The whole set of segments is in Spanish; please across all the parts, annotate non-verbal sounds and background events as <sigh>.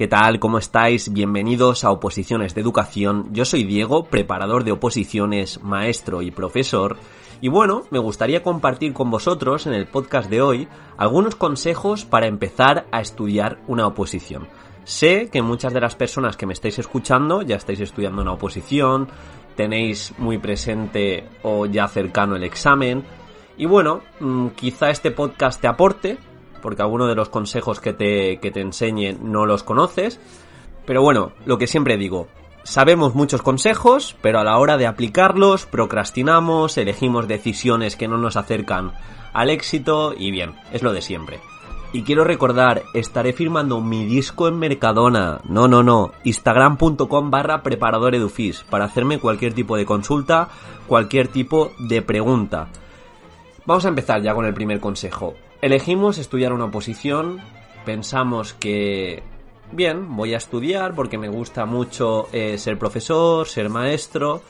¿Qué tal? ¿Cómo estáis? Bienvenidos a Oposiciones de Educación. Yo soy Diego, preparador de oposiciones, maestro y profesor. Y bueno, me gustaría compartir con vosotros en el podcast de hoy algunos consejos para empezar a estudiar una oposición. Sé que muchas de las personas que me estáis escuchando ya estáis estudiando una oposición, tenéis muy presente o ya cercano el examen. Y bueno, mm, quizá este podcast te aporte, porque algunos de los consejos que te, que te enseñe no los conoces. Pero bueno, lo que siempre digo, sabemos muchos consejos, pero a la hora de aplicarlos procrastinamos, elegimos decisiones que no nos acercan al éxito y bien, es lo de siempre. Y quiero recordar, estaré firmando mi disco en Mercadona. No, no, no. Instagram.com barra preparador edufis para hacerme cualquier tipo de consulta, cualquier tipo de pregunta. Vamos a empezar ya con el primer consejo. Elegimos estudiar una oposición, pensamos que, bien, voy a estudiar porque me gusta mucho eh, ser profesor, ser maestro,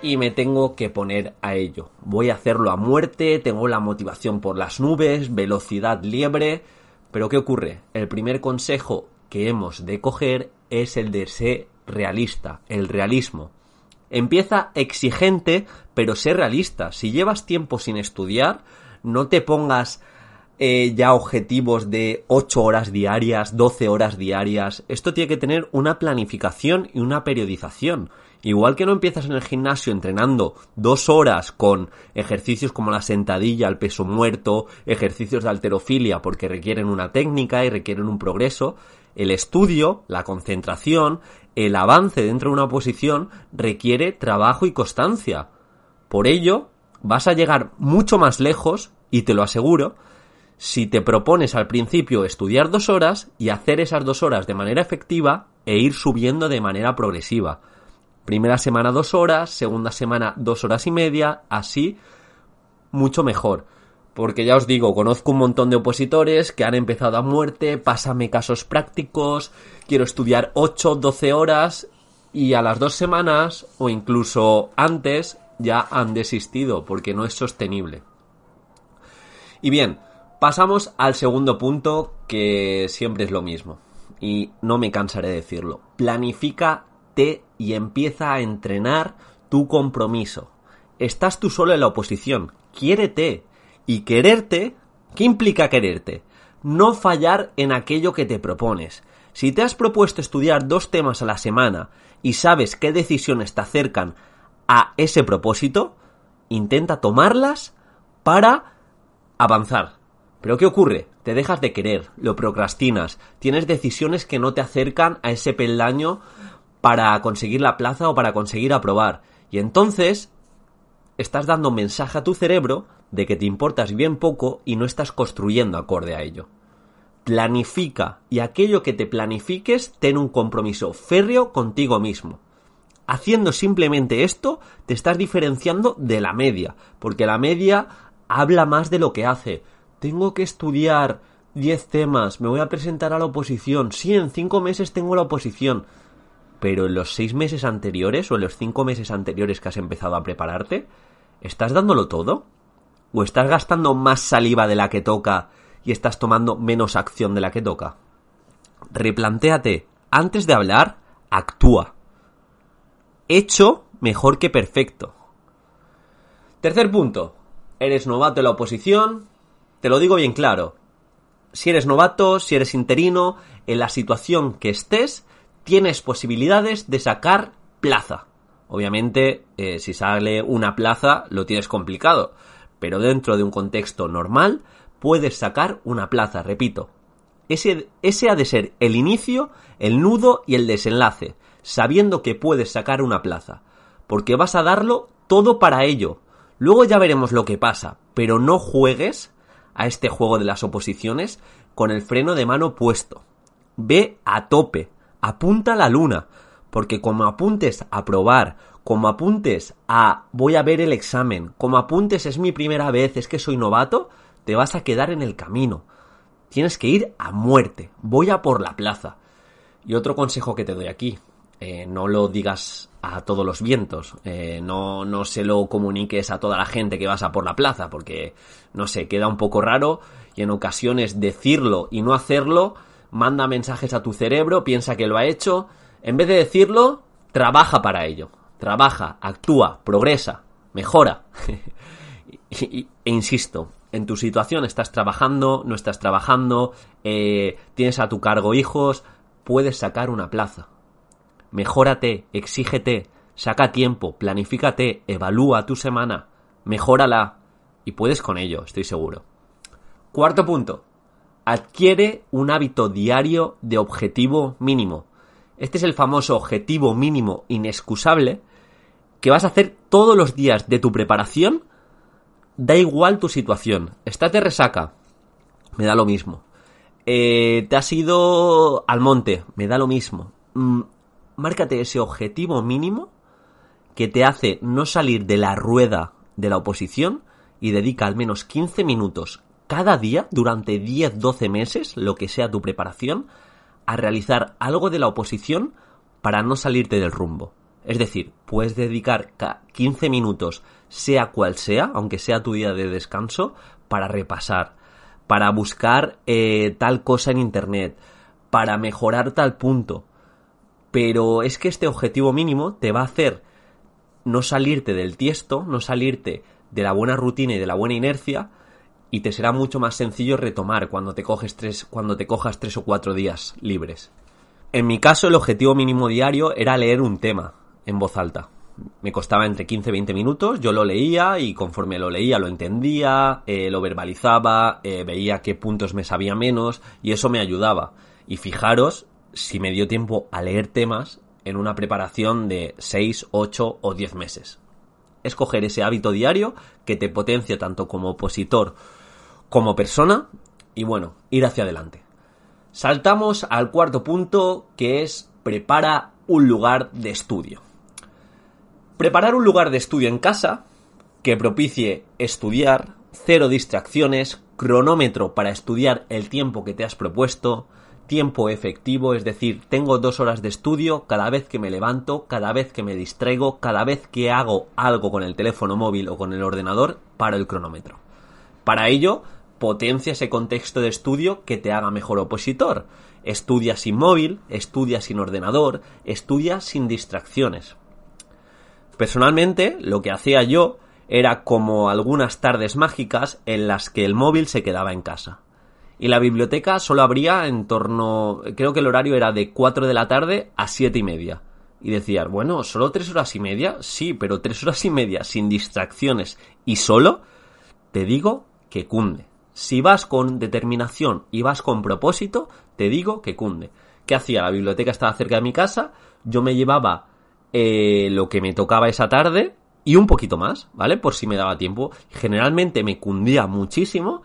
y me tengo que poner a ello. Voy a hacerlo a muerte, tengo la motivación por las nubes, velocidad liebre, pero ¿qué ocurre? El primer consejo que hemos de coger es el de ser realista, el realismo. Empieza exigente, pero sé realista. Si llevas tiempo sin estudiar, no te pongas eh, ya objetivos de 8 horas diarias, 12 horas diarias. Esto tiene que tener una planificación y una periodización. Igual que no empiezas en el gimnasio entrenando dos horas con ejercicios como la sentadilla, el peso muerto, ejercicios de alterofilia porque requieren una técnica y requieren un progreso, el estudio, la concentración, el avance dentro de una posición requiere trabajo y constancia. Por ello, vas a llegar mucho más lejos, y te lo aseguro, si te propones al principio estudiar dos horas y hacer esas dos horas de manera efectiva e ir subiendo de manera progresiva. Primera semana dos horas, segunda semana dos horas y media, así mucho mejor. Porque ya os digo, conozco un montón de opositores que han empezado a muerte, pásame casos prácticos, quiero estudiar 8, 12 horas y a las dos semanas o incluso antes ya han desistido porque no es sostenible. Y bien, Pasamos al segundo punto que siempre es lo mismo y no me cansaré de decirlo. Planifícate y empieza a entrenar tu compromiso. Estás tú solo en la oposición, quiérete y quererte, ¿qué implica quererte? No fallar en aquello que te propones. Si te has propuesto estudiar dos temas a la semana y sabes qué decisiones te acercan a ese propósito, intenta tomarlas para avanzar pero ¿qué ocurre? Te dejas de querer, lo procrastinas, tienes decisiones que no te acercan a ese peldaño para conseguir la plaza o para conseguir aprobar. Y entonces estás dando mensaje a tu cerebro de que te importas bien poco y no estás construyendo acorde a ello. Planifica y aquello que te planifiques ten un compromiso férreo contigo mismo. Haciendo simplemente esto te estás diferenciando de la media, porque la media habla más de lo que hace tengo que estudiar 10 temas, me voy a presentar a la oposición, sí, en 5 meses tengo la oposición, pero en los 6 meses anteriores o en los 5 meses anteriores que has empezado a prepararte, ¿estás dándolo todo? ¿O estás gastando más saliva de la que toca y estás tomando menos acción de la que toca? Replantéate, antes de hablar, actúa. Hecho mejor que perfecto. Tercer punto. Eres novato en la oposición, te lo digo bien claro. Si eres novato, si eres interino, en la situación que estés, tienes posibilidades de sacar plaza. Obviamente, eh, si sale una plaza, lo tienes complicado. Pero dentro de un contexto normal, puedes sacar una plaza, repito. Ese, ese ha de ser el inicio, el nudo y el desenlace, sabiendo que puedes sacar una plaza. Porque vas a darlo todo para ello. Luego ya veremos lo que pasa, pero no juegues a este juego de las oposiciones con el freno de mano puesto. Ve a tope, apunta a la luna, porque como apuntes a probar, como apuntes a voy a ver el examen, como apuntes es mi primera vez, es que soy novato, te vas a quedar en el camino. Tienes que ir a muerte, voy a por la plaza. Y otro consejo que te doy aquí, eh, no lo digas a todos los vientos, eh, no, no se lo comuniques a toda la gente que vas a por la plaza, porque, no sé, queda un poco raro y en ocasiones decirlo y no hacerlo manda mensajes a tu cerebro, piensa que lo ha hecho, en vez de decirlo, trabaja para ello, trabaja, actúa, progresa, mejora. <laughs> e insisto, en tu situación estás trabajando, no estás trabajando, eh, tienes a tu cargo hijos, puedes sacar una plaza. Mejórate, exígete, saca tiempo, planifícate, evalúa tu semana, mejórala y puedes con ello, estoy seguro. Cuarto punto. Adquiere un hábito diario de objetivo mínimo. Este es el famoso objetivo mínimo inexcusable que vas a hacer todos los días de tu preparación. Da igual tu situación. Estás de resaca. Me da lo mismo. Eh, te has ido al monte. Me da lo mismo. Márcate ese objetivo mínimo que te hace no salir de la rueda de la oposición y dedica al menos 15 minutos cada día durante 10-12 meses, lo que sea tu preparación, a realizar algo de la oposición para no salirte del rumbo. Es decir, puedes dedicar 15 minutos, sea cual sea, aunque sea tu día de descanso, para repasar, para buscar eh, tal cosa en Internet, para mejorar tal punto. Pero es que este objetivo mínimo te va a hacer no salirte del tiesto, no salirte de la buena rutina y de la buena inercia, y te será mucho más sencillo retomar cuando te coges tres, cuando te cojas tres o cuatro días libres. En mi caso, el objetivo mínimo diario era leer un tema en voz alta. Me costaba entre 15 y 20 minutos, yo lo leía y conforme lo leía lo entendía, eh, lo verbalizaba, eh, veía qué puntos me sabía menos y eso me ayudaba. Y fijaros si me dio tiempo a leer temas en una preparación de 6, 8 o 10 meses. Escoger ese hábito diario que te potencia tanto como opositor como persona y bueno, ir hacia adelante. Saltamos al cuarto punto que es prepara un lugar de estudio. Preparar un lugar de estudio en casa que propicie estudiar, cero distracciones, cronómetro para estudiar el tiempo que te has propuesto, tiempo efectivo, es decir, tengo dos horas de estudio cada vez que me levanto, cada vez que me distraigo, cada vez que hago algo con el teléfono móvil o con el ordenador, para el cronómetro. Para ello, potencia ese contexto de estudio que te haga mejor opositor. Estudia sin móvil, estudia sin ordenador, estudia sin distracciones. Personalmente, lo que hacía yo era como algunas tardes mágicas en las que el móvil se quedaba en casa. Y la biblioteca solo abría en torno, creo que el horario era de 4 de la tarde a 7 y media. Y decías, bueno, ¿solo tres horas y media? Sí, pero tres horas y media sin distracciones y solo, te digo que cunde. Si vas con determinación y vas con propósito, te digo que cunde. ¿Qué hacía? La biblioteca estaba cerca de mi casa, yo me llevaba eh, lo que me tocaba esa tarde y un poquito más, ¿vale? Por si me daba tiempo. Generalmente me cundía muchísimo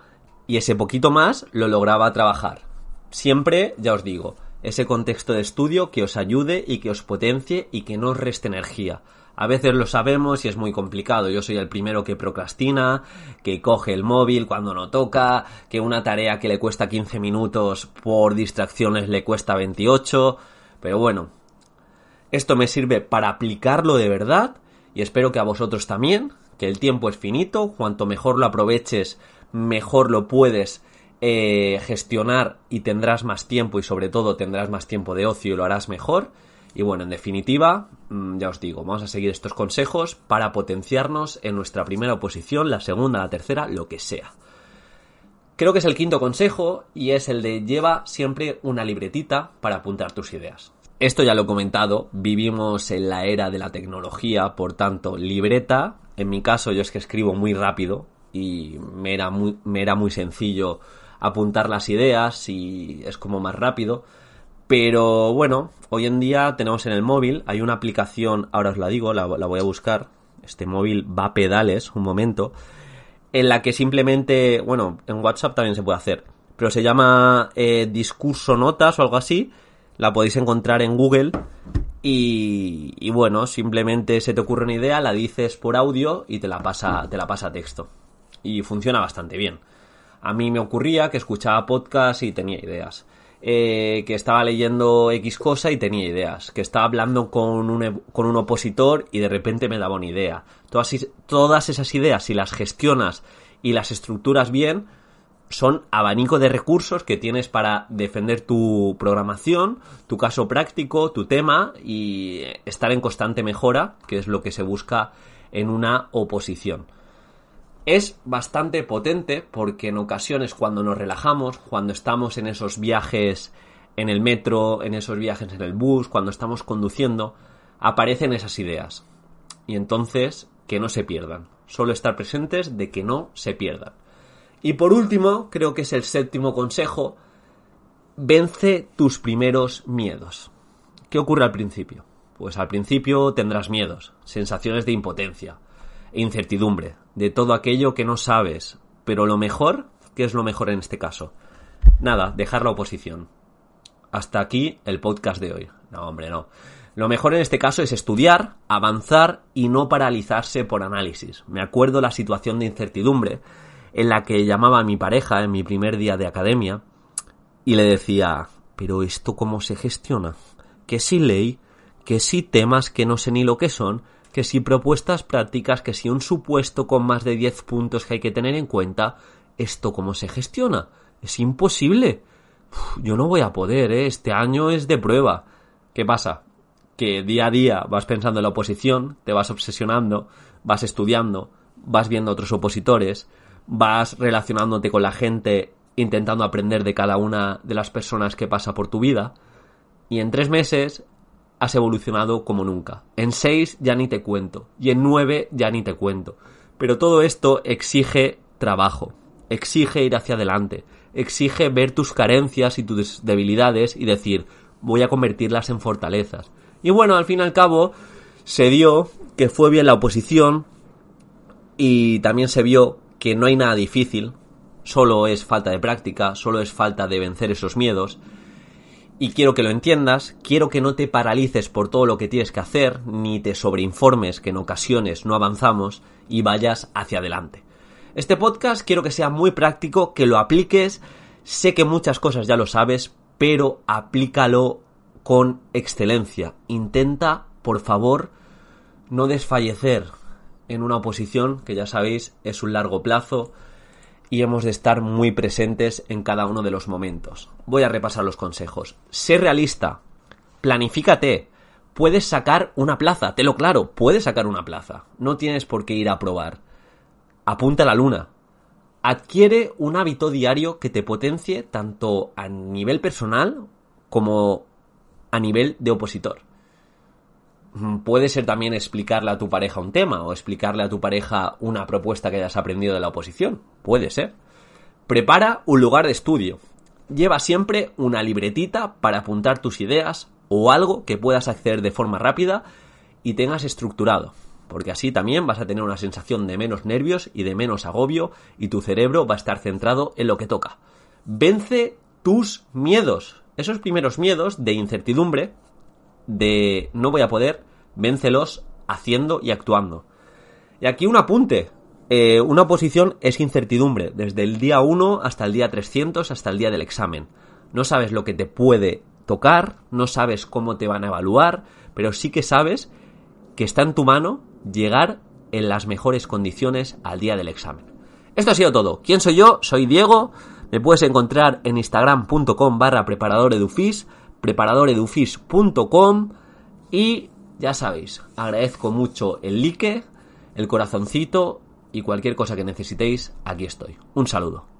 y ese poquito más lo lograba trabajar. Siempre, ya os digo, ese contexto de estudio que os ayude y que os potencie y que no os reste energía. A veces lo sabemos y es muy complicado. Yo soy el primero que procrastina, que coge el móvil cuando no toca, que una tarea que le cuesta 15 minutos por distracciones le cuesta 28. Pero bueno, esto me sirve para aplicarlo de verdad y espero que a vosotros también, que el tiempo es finito, cuanto mejor lo aproveches, mejor lo puedes eh, gestionar y tendrás más tiempo y sobre todo tendrás más tiempo de ocio y lo harás mejor. Y bueno, en definitiva, mm, ya os digo, vamos a seguir estos consejos para potenciarnos en nuestra primera oposición, la segunda, la tercera, lo que sea. Creo que es el quinto consejo y es el de lleva siempre una libretita para apuntar tus ideas. Esto ya lo he comentado, vivimos en la era de la tecnología, por tanto, libreta, en mi caso yo es que escribo muy rápido y me era muy, me era muy sencillo apuntar las ideas y es como más rápido pero bueno, hoy en día tenemos en el móvil, hay una aplicación, ahora os la digo, la, voy a buscar. Este móvil va a pedales, un momento. En la que simplemente, bueno, en WhatsApp también se puede hacer. Pero se llama eh, Discurso Notas o algo así. La podéis encontrar en Google. Y, bueno, simplemente se te ocurre una idea, la dices por audio y te la pasa, te la pasa a texto. Y funciona bastante bien. A mí me ocurría que escuchaba podcast y tenía ideas. Eh, que estaba leyendo X cosa y tenía ideas, que estaba hablando con un, con un opositor y de repente me daba una idea. Todas, todas esas ideas, si las gestionas y las estructuras bien, son abanico de recursos que tienes para defender tu programación, tu caso práctico, tu tema y estar en constante mejora, que es lo que se busca en una oposición. Es bastante potente porque en ocasiones cuando nos relajamos, cuando estamos en esos viajes en el metro, en esos viajes en el bus, cuando estamos conduciendo, aparecen esas ideas. Y entonces, que no se pierdan. Solo estar presentes de que no se pierdan. Y por último, creo que es el séptimo consejo, vence tus primeros miedos. ¿Qué ocurre al principio? Pues al principio tendrás miedos, sensaciones de impotencia incertidumbre, de todo aquello que no sabes, pero lo mejor, ¿qué es lo mejor en este caso? Nada, dejar la oposición. Hasta aquí el podcast de hoy. No, hombre, no. Lo mejor en este caso es estudiar, avanzar y no paralizarse por análisis. Me acuerdo la situación de incertidumbre en la que llamaba a mi pareja en mi primer día de academia y le decía, pero esto cómo se gestiona? Que si ley, que si temas que no sé ni lo que son, que si propuestas prácticas, que si un supuesto con más de 10 puntos que hay que tener en cuenta, ¿esto cómo se gestiona? Es imposible. yo no voy a poder, ¿eh? Este año es de prueba. ¿Qué pasa? Que día a día vas pensando en la oposición, te vas obsesionando, vas estudiando, vas viendo otros opositores, vas relacionándote con la gente, intentando aprender de cada una de las personas que pasa por tu vida, y en tres meses has evolucionado como nunca. En seis ya ni te cuento, y en nueve ya ni te cuento. Pero todo esto exige trabajo, exige ir hacia adelante, exige ver tus carencias y tus debilidades y decir, voy a convertirlas en fortalezas. Y bueno, al fin y al cabo, se dio que fue bien la oposición y también se vio que no hay nada difícil, solo es falta de práctica, solo es falta de vencer esos miedos. Y quiero que lo entiendas, quiero que no te paralices por todo lo que tienes que hacer, ni te sobreinformes que en ocasiones no avanzamos y vayas hacia adelante. Este podcast quiero que sea muy práctico, que lo apliques, sé que muchas cosas ya lo sabes, pero aplícalo con excelencia. Intenta, por favor, no desfallecer, en una oposición que ya sabéis es un largo plazo y hemos de estar muy presentes en cada uno de los momentos. Voy a repasar los consejos. Sé realista, planifícate, puedes sacar una plaza, te lo claro, puedes sacar una plaza, no tienes por qué ir a probar. Apunta a la luna. Adquiere un hábito diario que te potencie tanto a nivel personal como a nivel de opositor. Mm, puede ser también explicarle a tu pareja un tema o explicarle a tu pareja una propuesta que hayas aprendido de la oposición. Puede ser. Prepara un lugar de estudio. Lleva siempre una libretita para apuntar tus ideas o algo que puedas acceder de forma rápida y tengas estructurado. Porque así también vas a tener una sensación de menos nervios y de menos agobio y tu cerebro va a estar centrado en lo que toca. Vence tus miedos. Esos primeros miedos de incertidumbre de no voy a poder, véncelos haciendo y actuando. Y aquí un apunte. Eh, una oposición es incertidumbre, desde el día 1 hasta el día 300, hasta el día del examen. No sabes lo que te puede tocar, no sabes cómo te van a evaluar, pero sí que sabes que está en tu mano llegar en las mejores condiciones al día del examen. Esto ha sido todo. ¿Quién soy yo? Soy Diego. Me puedes encontrar en instagram.com barra preparador preparadoredufis.com y ya sabéis, agradezco mucho el like, el corazoncito y cualquier cosa que necesitéis, aquí estoy. Un saludo.